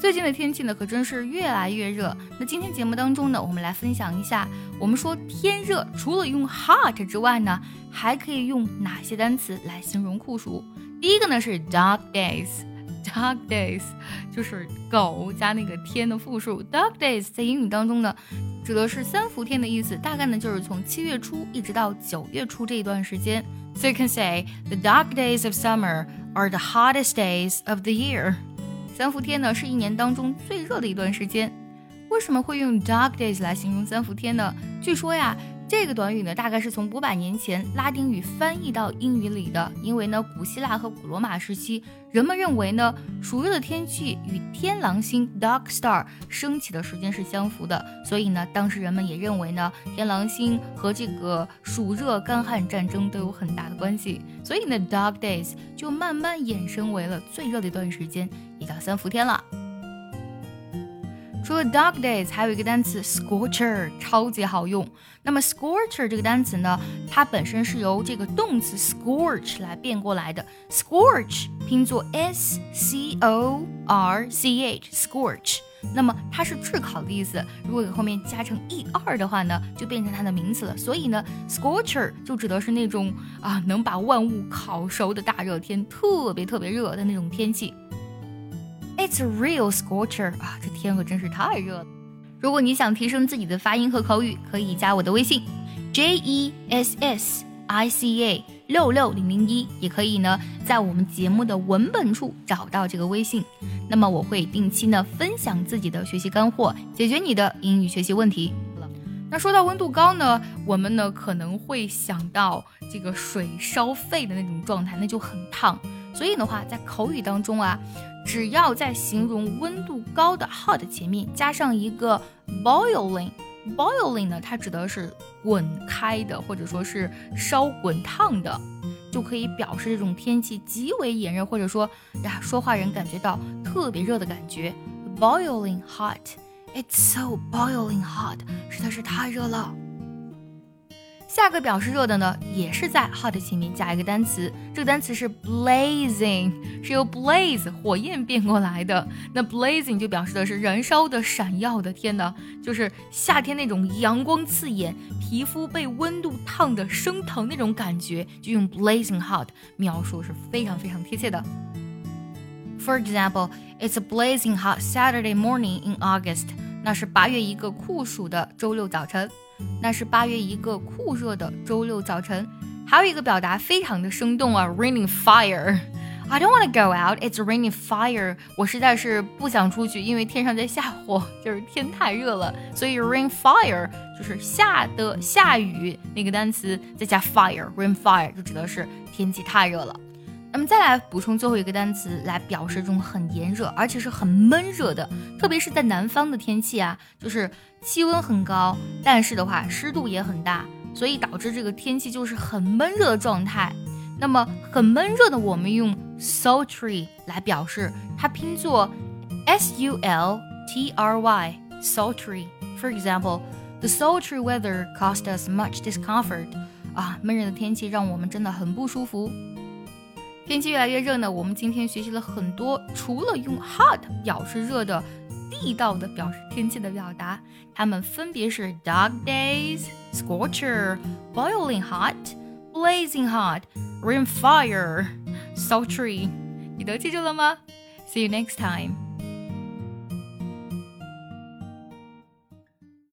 最近的天气呢，可真是越来越热。那今天节目当中呢，我们来分享一下，我们说天热，除了用 hot 之外呢，还可以用哪些单词来形容酷暑？第一个呢是 dog days，dog days 就是狗加那个天的复数。dog days 在英语当中呢，指的是三伏天的意思，大概呢就是从七月初一直到九月初这一段时间。So you can say the dog days of summer are the hottest days of the year. 三伏天呢是一年当中最热的一段时间，为什么会用 dog days 来形容三伏天呢？据说呀。这个短语呢，大概是从五百年前拉丁语翻译到英语里的。因为呢，古希腊和古罗马时期，人们认为呢，暑热的天气与天狼星 Dog Star 升起的时间是相符的，所以呢，当时人们也认为呢，天狼星和这个暑热、干旱、战争都有很大的关系。所以呢，Dog Days 就慢慢衍生为了最热的一段时间，也叫三伏天了。除了 dog days，还有一个单词 scorcher，超级好用。那么 scorcher 这个单词呢，它本身是由这个动词 scorch 来变过来的。scorch 拼作 s c o r c h，scorch。那么它是炙烤的意思。如果给后面加成 e r 的话呢，就变成它的名词了。所以呢，scorcher 就指的是那种啊能把万物烤熟的大热天，特别特别热的那种天气。It's a real scorcher 啊！这天可真是太热了。如果你想提升自己的发音和口语，可以加我的微信 J E S S I C A 六六零零一，也可以呢在我们节目的文本处找到这个微信。那么我会定期呢分享自己的学习干货，解决你的英语学习问题。那说到温度高呢，我们呢可能会想到这个水烧沸的那种状态，那就很烫。所以的话，在口语当中啊。只要在形容温度高的 hot 前面加上一个 boiling，boiling 呢，它指的是滚开的，或者说是烧滚烫的，就可以表示这种天气极为炎热，或者说呀，说话人感觉到特别热的感觉。boiling hot，it's so boiling hot，实在是太热了。下个表示热的呢，也是在 hot 前面加一个单词，这个单词是 blazing，是由 blaze 火焰变过来的。那 blazing 就表示的是燃烧的、闪耀的。天呐，就是夏天那种阳光刺眼、皮肤被温度烫的生疼那种感觉，就用 blazing hot 描述是非常非常贴切的。For example, it's a blazing hot Saturday morning in August。那是八月一个酷暑的周六早晨。那是八月一个酷热的周六早晨，还有一个表达非常的生动啊，raining fire。I don't want to go out, it's raining fire。我实在是不想出去，因为天上在下火，就是天太热了。所以 rain fire 就是下的下雨那个单词，再加 fire，rain fire 就指的是天气太热了。那么再来补充最后一个单词来表示这种很炎热，而且是很闷热的，特别是在南方的天气啊，就是气温很高，但是的话湿度也很大，所以导致这个天气就是很闷热的状态。那么很闷热的，我们用 sultry 来表示，它拼作 s u l t r y，sultry。For example, the sultry weather caused us much discomfort。啊，闷热的天气让我们真的很不舒服。天气越来越热呢，我们今天学习了很多，除了用 hot 表示热的地道的表示天气的表达，它们分别是 dog days、scorcher、boiling hot、blazing hot、rain fire、sultry。你都记住了吗？See you next time.